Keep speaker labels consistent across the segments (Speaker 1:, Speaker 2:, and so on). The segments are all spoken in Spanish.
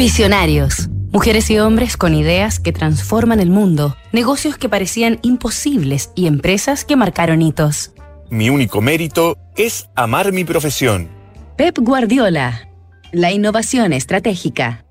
Speaker 1: Visionarios. Mujeres y hombres con ideas que transforman el mundo, negocios que parecían imposibles y empresas que marcaron hitos.
Speaker 2: Mi único mérito es amar mi profesión.
Speaker 1: Pep Guardiola. La innovación estratégica.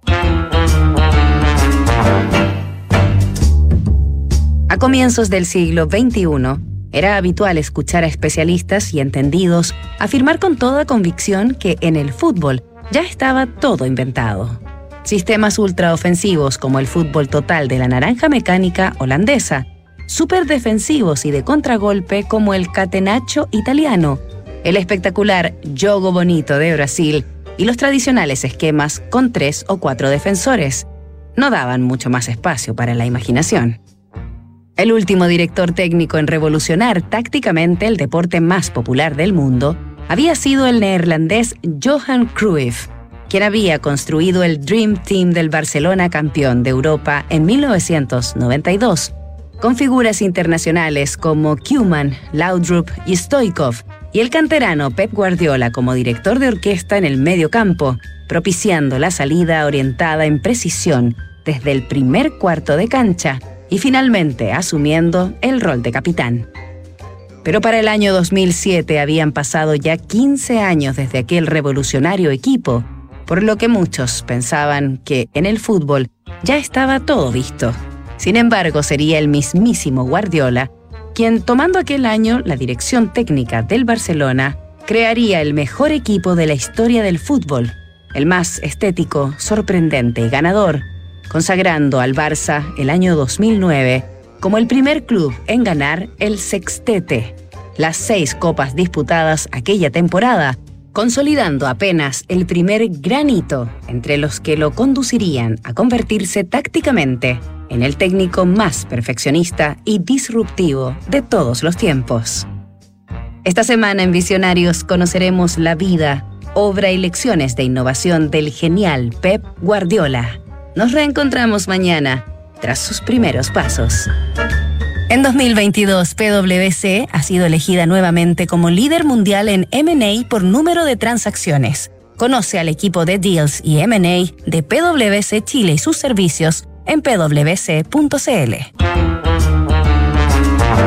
Speaker 1: A comienzos del siglo XXI, era habitual escuchar a especialistas y entendidos afirmar con toda convicción que en el fútbol ya estaba todo inventado. Sistemas ultraofensivos como el fútbol total de la naranja mecánica holandesa, superdefensivos y de contragolpe como el catenaccio italiano, el espectacular jogo bonito de Brasil y los tradicionales esquemas con tres o cuatro defensores. No daban mucho más espacio para la imaginación. El último director técnico en revolucionar tácticamente el deporte más popular del mundo había sido el neerlandés Johan Cruyff, quien había construido el Dream Team del Barcelona campeón de Europa en 1992, con figuras internacionales como Koeman, Laudrup y Stoikov, y el canterano Pep Guardiola como director de orquesta en el medio campo, propiciando la salida orientada en precisión desde el primer cuarto de cancha y finalmente asumiendo el rol de capitán. Pero para el año 2007 habían pasado ya 15 años desde aquel revolucionario equipo por lo que muchos pensaban que en el fútbol ya estaba todo visto. Sin embargo, sería el mismísimo Guardiola quien, tomando aquel año la dirección técnica del Barcelona, crearía el mejor equipo de la historia del fútbol, el más estético, sorprendente y ganador, consagrando al Barça el año 2009 como el primer club en ganar el sextete, las seis copas disputadas aquella temporada, consolidando apenas el primer granito entre los que lo conducirían a convertirse tácticamente en el técnico más perfeccionista y disruptivo de todos los tiempos. Esta semana en Visionarios conoceremos la vida, obra y lecciones de innovación del genial Pep Guardiola. Nos reencontramos mañana tras sus primeros pasos. En 2022, PwC ha sido elegida nuevamente como líder mundial en MA por número de transacciones. Conoce al equipo de Deals y MA de PwC Chile y sus servicios en pwc.cl.